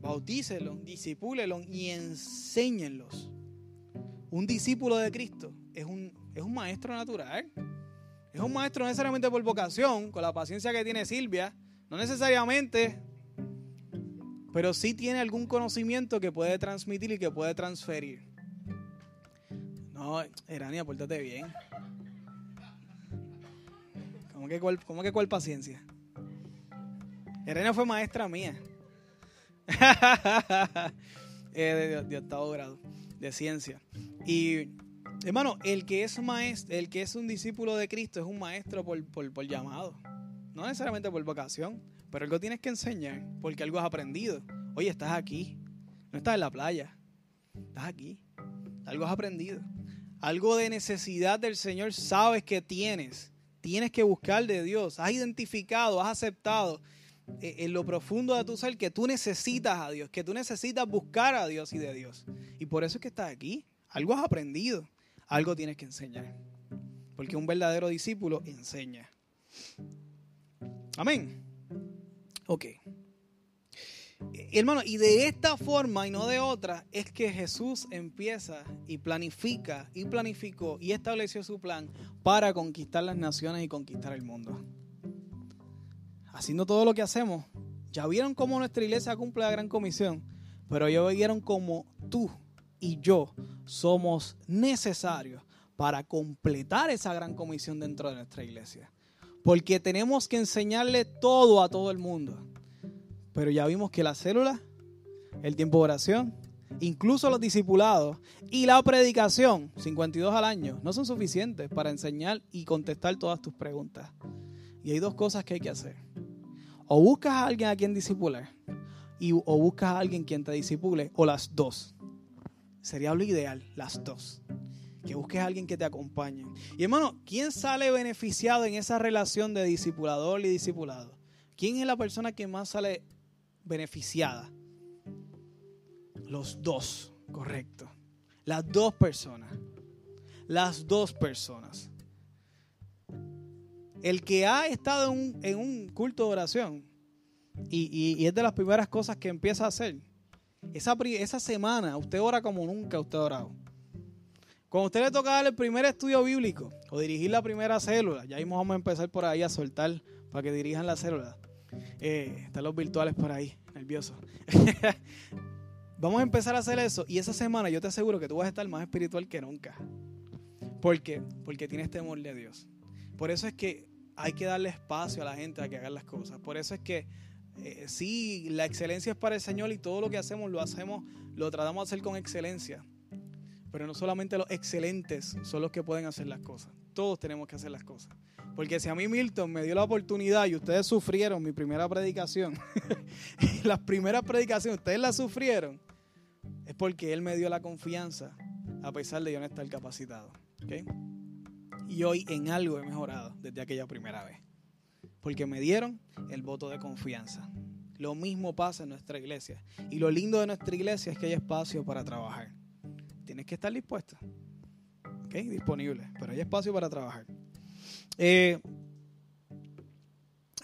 bautícelos, disipúlenlos y enséñenlos. Un discípulo de Cristo es un, es un maestro natural. Es un maestro necesariamente por vocación, con la paciencia que tiene Silvia, no necesariamente, pero sí tiene algún conocimiento que puede transmitir y que puede transferir. No, Erania, pórtate bien. ¿Cómo que cuál, cómo que cuál paciencia? Erania fue maestra mía. eh, de, de octavo grado de ciencia. Y Hermano, el que es maestro, el que es un discípulo de Cristo es un maestro por, por, llamado. No necesariamente por vocación, pero algo tienes que enseñar, porque algo has aprendido. Oye, estás aquí, no estás en la playa, estás aquí. Algo has aprendido. Algo de necesidad del Señor sabes que tienes. Tienes que buscar de Dios. Has identificado, has aceptado eh, en lo profundo de tu ser que tú necesitas a Dios, que tú necesitas buscar a Dios y de Dios. Y por eso es que estás aquí. Algo has aprendido algo tienes que enseñar. Porque un verdadero discípulo enseña. Amén. Ok. Hermano, y de esta forma y no de otra es que Jesús empieza y planifica y planificó y estableció su plan para conquistar las naciones y conquistar el mundo. Haciendo todo lo que hacemos, ya vieron cómo nuestra iglesia cumple la gran comisión, pero ya vieron cómo tú y yo somos necesarios para completar esa gran comisión dentro de nuestra iglesia. Porque tenemos que enseñarle todo a todo el mundo. Pero ya vimos que la célula, el tiempo de oración, incluso los discipulados y la predicación, 52 al año, no son suficientes para enseñar y contestar todas tus preguntas. Y hay dos cosas que hay que hacer. O buscas a alguien a quien discipular, y, o buscas a alguien quien te disipule, o las dos. Sería lo ideal, las dos. Que busques a alguien que te acompañe. Y hermano, ¿quién sale beneficiado en esa relación de discipulador y discipulado? ¿Quién es la persona que más sale beneficiada? Los dos, correcto. Las dos personas. Las dos personas. El que ha estado en un, culto de oración y, es de las primeras cosas que empieza a hacer. Esa, esa semana usted ora como nunca usted ha orado. Cuando usted le toca dar el primer estudio bíblico o dirigir la primera célula, ya mismo vamos a empezar por ahí a soltar para que dirijan la célula. Eh, están los virtuales por ahí, nerviosos. Vamos a empezar a hacer eso y esa semana yo te aseguro que tú vas a estar más espiritual que nunca. ¿Por qué? Porque tienes temor de Dios. Por eso es que hay que darle espacio a la gente a que haga las cosas. Por eso es que eh, sí, la excelencia es para el Señor y todo lo que hacemos lo hacemos, lo tratamos de hacer con excelencia. Pero no solamente los excelentes son los que pueden hacer las cosas. Todos tenemos que hacer las cosas. Porque si a mí Milton me dio la oportunidad y ustedes sufrieron mi primera predicación, las primeras predicaciones ustedes las sufrieron, es porque Él me dio la confianza a pesar de yo no estar capacitado. Y hoy en algo he mejorado desde aquella primera vez. Porque me dieron el voto de confianza. Lo mismo pasa en nuestra iglesia. Y lo lindo de nuestra iglesia es que hay espacio para trabajar. Tienes que estar dispuesto. Disponible. Pero hay espacio para trabajar. Eh,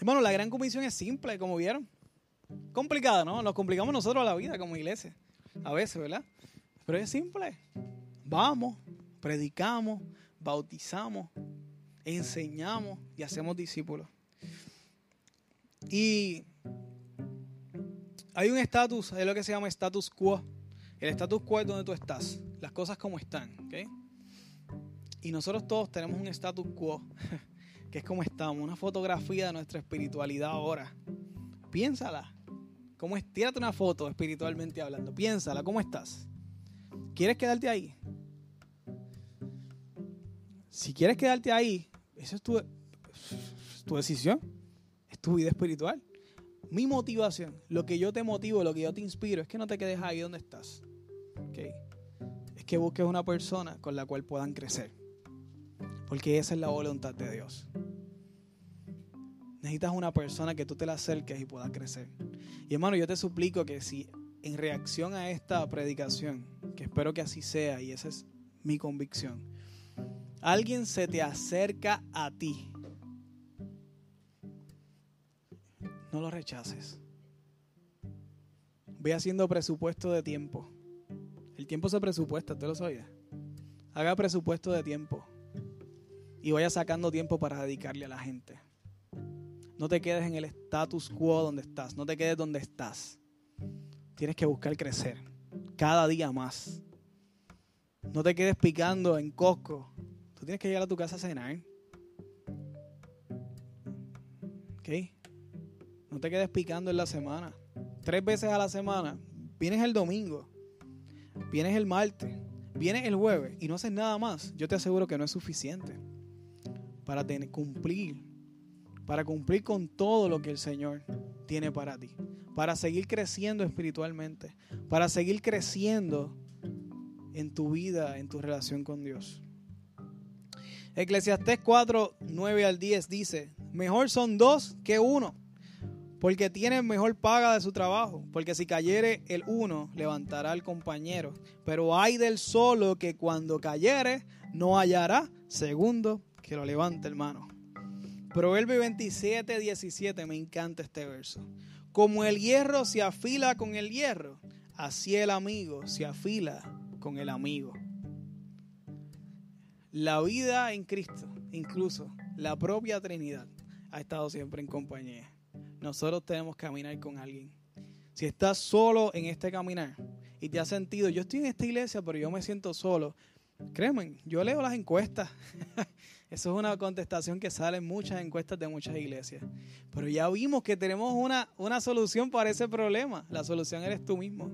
bueno, la gran comisión es simple, como vieron. Complicada, ¿no? Nos complicamos nosotros la vida como iglesia. A veces, ¿verdad? Pero es simple. Vamos, predicamos, bautizamos, enseñamos y hacemos discípulos. Y hay un estatus, es lo que se llama status quo. El status quo es donde tú estás, las cosas como están. ¿okay? Y nosotros todos tenemos un status quo, que es como estamos, una fotografía de nuestra espiritualidad ahora. Piénsala. ¿Cómo es? Tírate una foto espiritualmente hablando. Piénsala, ¿cómo estás? ¿Quieres quedarte ahí? Si quieres quedarte ahí, esa es tu, tu decisión. Tu vida espiritual. Mi motivación, lo que yo te motivo, lo que yo te inspiro, es que no te quedes ahí donde estás. ¿Okay? Es que busques una persona con la cual puedan crecer. Porque esa es la voluntad de Dios. Necesitas una persona que tú te la acerques y pueda crecer. Y hermano, yo te suplico que si en reacción a esta predicación, que espero que así sea y esa es mi convicción, alguien se te acerca a ti, no lo rechaces. Ve haciendo presupuesto de tiempo. El tiempo se presupuesta, ¿tú lo sabías? Haga presupuesto de tiempo y vaya sacando tiempo para dedicarle a la gente. No te quedes en el status quo donde estás, no te quedes donde estás. Tienes que buscar crecer cada día más. No te quedes picando en Costco. Tú tienes que llegar a tu casa a cenar. ¿Ok? No te quedes picando en la semana. Tres veces a la semana. Vienes el domingo. Vienes el martes. Vienes el jueves y no haces nada más. Yo te aseguro que no es suficiente para cumplir, para cumplir con todo lo que el Señor tiene para ti, para seguir creciendo espiritualmente, para seguir creciendo en tu vida, en tu relación con Dios. Eclesiastés 4, 9 al 10 dice, mejor son dos que uno, porque tienen mejor paga de su trabajo, porque si cayere el uno, levantará al compañero, pero hay del solo que cuando cayere, no hallará segundo que lo levante, hermano. Proverbio 27, 17, me encanta este verso. Como el hierro se afila con el hierro, así el amigo se afila con el amigo. La vida en Cristo, incluso la propia Trinidad, ha estado siempre en compañía. Nosotros tenemos que caminar con alguien. Si estás solo en este caminar y te has sentido, yo estoy en esta iglesia, pero yo me siento solo, créeme, yo leo las encuestas. Eso es una contestación que sale en muchas encuestas de muchas iglesias. Pero ya vimos que tenemos una, una solución para ese problema. La solución eres tú mismo.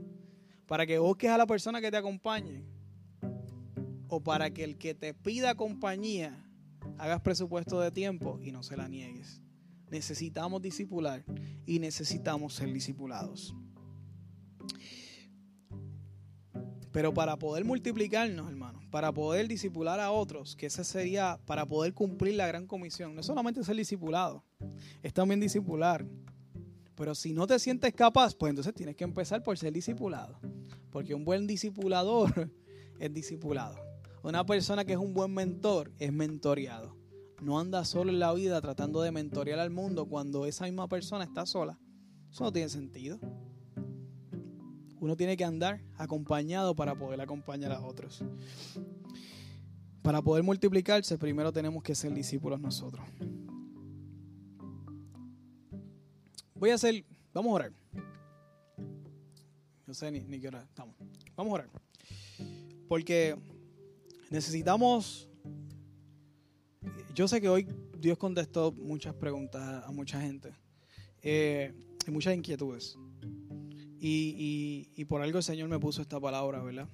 Para que busques a la persona que te acompañe. O para que el que te pida compañía hagas presupuesto de tiempo y no se la niegues. Necesitamos discipular y necesitamos ser discipulados. Pero para poder multiplicarnos, hermanos, para poder discipular a otros, que ese sería para poder cumplir la gran comisión, no solamente ser discipulado, es también discipular. Pero si no te sientes capaz, pues entonces tienes que empezar por ser discipulado. Porque un buen discipulador es discipulado. Una persona que es un buen mentor es mentoreado. No anda solo en la vida tratando de mentorear al mundo cuando esa misma persona está sola. Eso no tiene sentido. Uno tiene que andar acompañado para poder acompañar a otros. Para poder multiplicarse, primero tenemos que ser discípulos nosotros. Voy a hacer, vamos a orar. No sé ni, ni qué hora estamos. Vamos a orar. Porque necesitamos, yo sé que hoy Dios contestó muchas preguntas a mucha gente eh, y muchas inquietudes. Y, por algo el Señor me puso esta palabra, ¿verdad?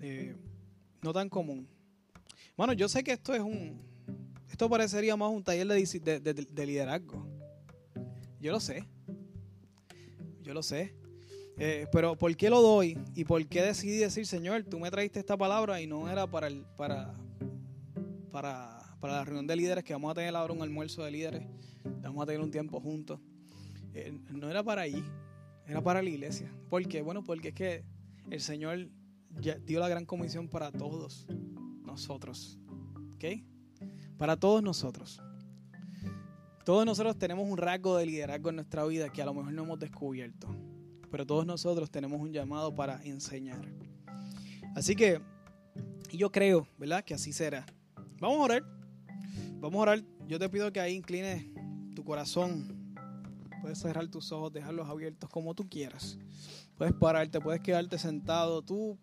Eh, no tan común. Bueno, yo sé que esto es un. Esto parecería más un taller de, liderazgo. Yo lo sé. Yo lo sé. Eh, pero ¿por qué lo doy? ¿Y por qué decidí decir, Señor, tú me traíste esta palabra y no era para, el, para, para, para la reunión de líderes que vamos a tener ahora un almuerzo de líderes? Vamos a tener un tiempo juntos. Eh, no era para allí. Era para la iglesia. ¿Por qué? Bueno, porque es que el Señor dio la gran comisión para todos nosotros. ¿Ok? Para todos nosotros. Todos nosotros tenemos un rasgo de liderazgo en nuestra vida que a lo mejor no hemos descubierto. Pero todos nosotros tenemos un llamado para enseñar. Así que yo creo, ¿verdad? Que así será. Vamos a orar. Vamos a orar. Yo te pido que ahí inclines tu corazón Puedes cerrar tus ojos, dejarlos abiertos como tú quieras. Puedes pararte, puedes quedarte sentado. Tú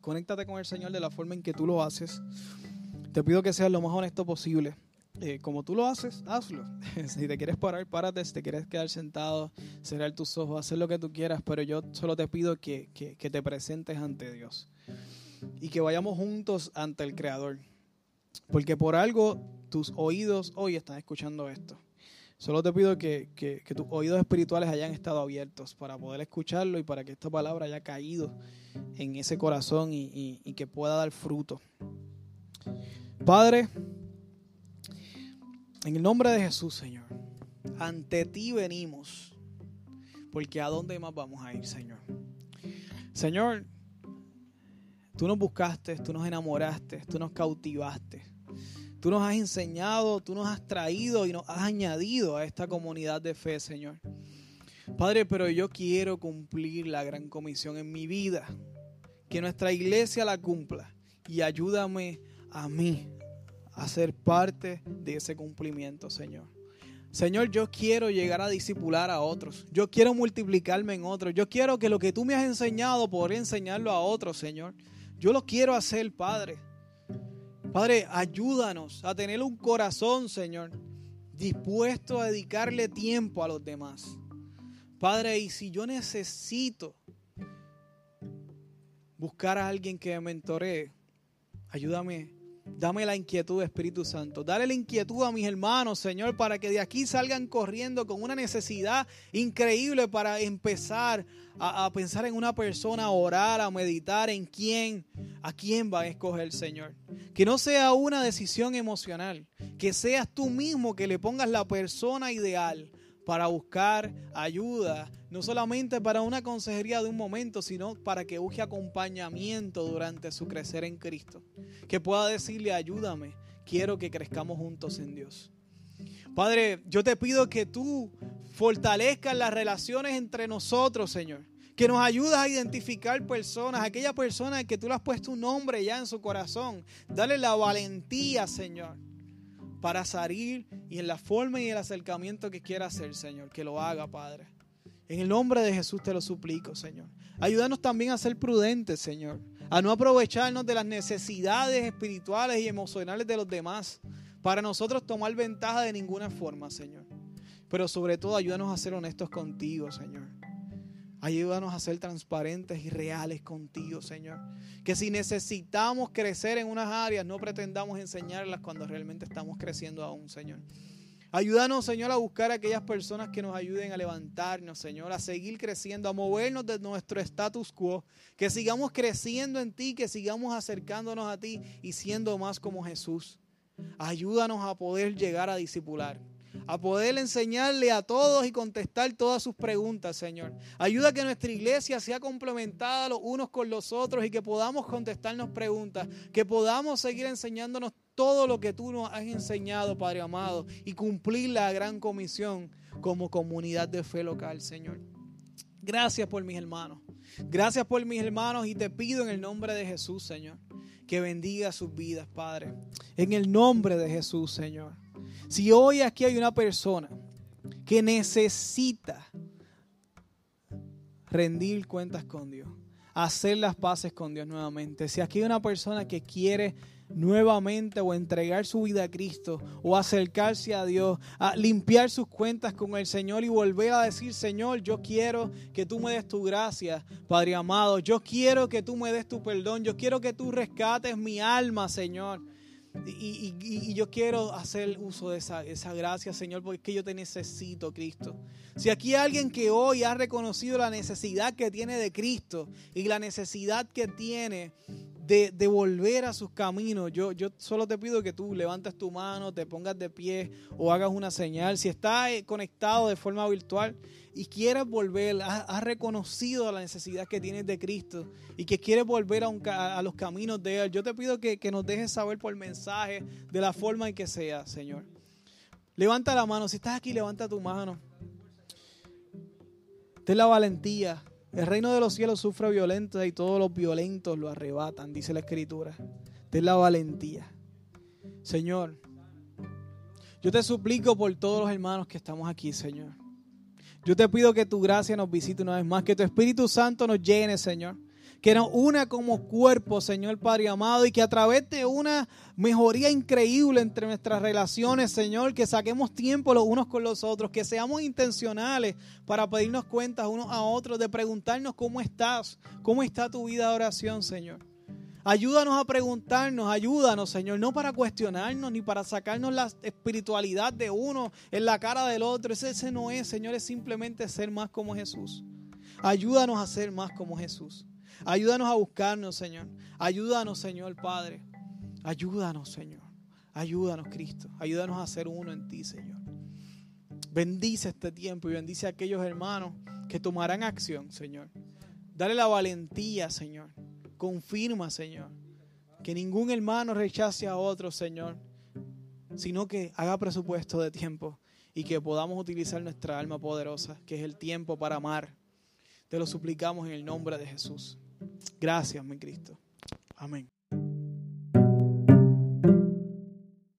conéctate con el Señor de la forma en que tú lo haces. Te pido que seas lo más honesto posible. Eh, como tú lo haces, hazlo. si te quieres parar, párate. Si te quieres quedar sentado, cerrar tus ojos, hacer lo que tú quieras. Pero yo solo te pido que, que te presentes ante Dios. Y que vayamos juntos ante el Creador. Porque por algo tus oídos hoy están escuchando esto. Solo te pido que, tus oídos espirituales hayan estado abiertos para poder escucharlo y para que esta palabra haya caído en ese corazón y, y que pueda dar fruto. Padre, en el nombre de Jesús, Señor, ante ti venimos, porque ¿a dónde más vamos a ir, Señor? Señor, tú nos buscaste, tú nos enamoraste, tú nos cautivaste. Tú nos has enseñado, tú nos has traído y nos has añadido a esta comunidad de fe, Señor. Padre, pero yo quiero cumplir la gran comisión en mi vida. Que nuestra iglesia la cumpla. Y ayúdame a mí a ser parte de ese cumplimiento, Señor. Señor, yo quiero llegar a discipular a otros. Yo quiero multiplicarme en otros. Yo quiero que lo que tú me has enseñado, poder enseñarlo a otros, Señor. Yo lo quiero hacer, Padre. Padre, ayúdanos a tener un corazón, Señor, dispuesto a dedicarle tiempo a los demás. Padre, y si yo necesito buscar a alguien que me mentoree, ayúdame Dame la inquietud, Espíritu Santo. Dale la inquietud a mis hermanos, Señor, para que de aquí salgan corriendo con una necesidad increíble para empezar a, pensar en una persona, a orar, a meditar en quién, a quién va a escoger, Señor. Que no sea una decisión emocional, que seas tú mismo que le pongas la persona ideal para buscar ayuda, no solamente para una consejería de un momento, sino para que busque acompañamiento durante su crecer en Cristo. Que pueda decirle, ayúdame, quiero que crezcamos juntos en Dios. Padre, yo te pido que tú fortalezcas las relaciones entre nosotros, Señor. Que nos ayudas a identificar personas, aquella persona que tú le has puesto un nombre ya en su corazón. Dale la valentía, Señor para salir y en la forma y el acercamiento que quiera hacer, Señor, que lo haga, Padre. En el nombre de Jesús te lo suplico, Señor. Ayúdanos también a ser prudentes, Señor. A no aprovecharnos de las necesidades espirituales y emocionales de los demás para nosotros tomar ventaja de ninguna forma, Señor. Pero sobre todo ayúdanos a ser honestos contigo, Señor. Ayúdanos a ser transparentes y reales contigo, Señor. Que si necesitamos crecer en unas áreas, no pretendamos enseñarlas cuando realmente estamos creciendo aún, Señor. Ayúdanos, Señor, a buscar a aquellas personas que nos ayuden a levantarnos, Señor, a seguir creciendo, a movernos de nuestro status quo, que sigamos creciendo en ti, que sigamos acercándonos a ti y siendo más como Jesús. Ayúdanos a poder llegar a discipular a poder enseñarle a todos y contestar todas sus preguntas, Señor. Ayuda a que nuestra iglesia sea complementada los unos con los otros y que podamos contestarnos preguntas, que podamos seguir enseñándonos todo lo que tú nos has enseñado, Padre amado, y cumplir la gran comisión como comunidad de fe local, Señor. Gracias por mis hermanos. Gracias por mis hermanos y te pido en el nombre de Jesús, Señor, que bendiga sus vidas, Padre. En el nombre de Jesús, Señor. Si hoy aquí hay una persona que necesita rendir cuentas con Dios, hacer las paces con Dios nuevamente, si aquí hay una persona que quiere nuevamente o entregar su vida a Cristo o acercarse a Dios, a limpiar sus cuentas con el Señor y volver a decir, Señor, yo quiero que tú me des tu gracia, Padre amado, yo quiero que tú me des tu perdón, yo quiero que tú rescates mi alma, Señor. Y, yo quiero hacer uso de esa, esa gracia, Señor, porque yo te necesito, Cristo. Si aquí hay alguien que hoy ha reconocido la necesidad que tiene de Cristo y la necesidad que tiene de, volver a sus caminos. Yo, yo solo te pido que tú levantes tu mano, te pongas de pie o hagas una señal. Si estás eh, conectado de forma virtual y quieres volver, has, reconocido la necesidad que tienes de Cristo y que quieres volver a, a los caminos de Él, yo te pido que, que nos dejes saber por mensaje de la forma en que sea, Señor. Levanta la mano. Si estás aquí, levanta tu mano. Ten la valentía el reino de los cielos sufre violencia y todos los violentos lo arrebatan, dice la escritura. Ten la valentía. Señor, yo te suplico por todos los hermanos que estamos aquí, Señor. Yo te pido que tu gracia nos visite una vez más, que tu Espíritu Santo nos llene, Señor que nos una como cuerpo, Señor Padre amado, y que a través de una mejoría increíble entre nuestras relaciones, Señor, que saquemos tiempo los unos con los otros, que seamos intencionales para pedirnos cuentas unos a otros, de preguntarnos cómo estás, cómo está tu vida de oración, Señor. Ayúdanos a preguntarnos, ayúdanos, Señor, no para cuestionarnos ni para sacarnos la espiritualidad de uno en la cara del otro. Ese, no es, Señor, es simplemente ser más como Jesús. Ayúdanos a ser más como Jesús. Ayúdanos a buscarnos, Señor. Ayúdanos, Señor Padre. Ayúdanos, Señor. Ayúdanos, Cristo. Ayúdanos a ser uno en ti, Señor. Bendice este tiempo y bendice a aquellos hermanos que tomarán acción, Señor. Dale la valentía, Señor. Confirma, Señor, que ningún hermano rechace a otro, Señor, sino que haga presupuesto de tiempo y que podamos utilizar nuestra alma poderosa, que es el tiempo para amar. Te lo suplicamos en el nombre de Jesús. Gracias, mi Cristo. Amén.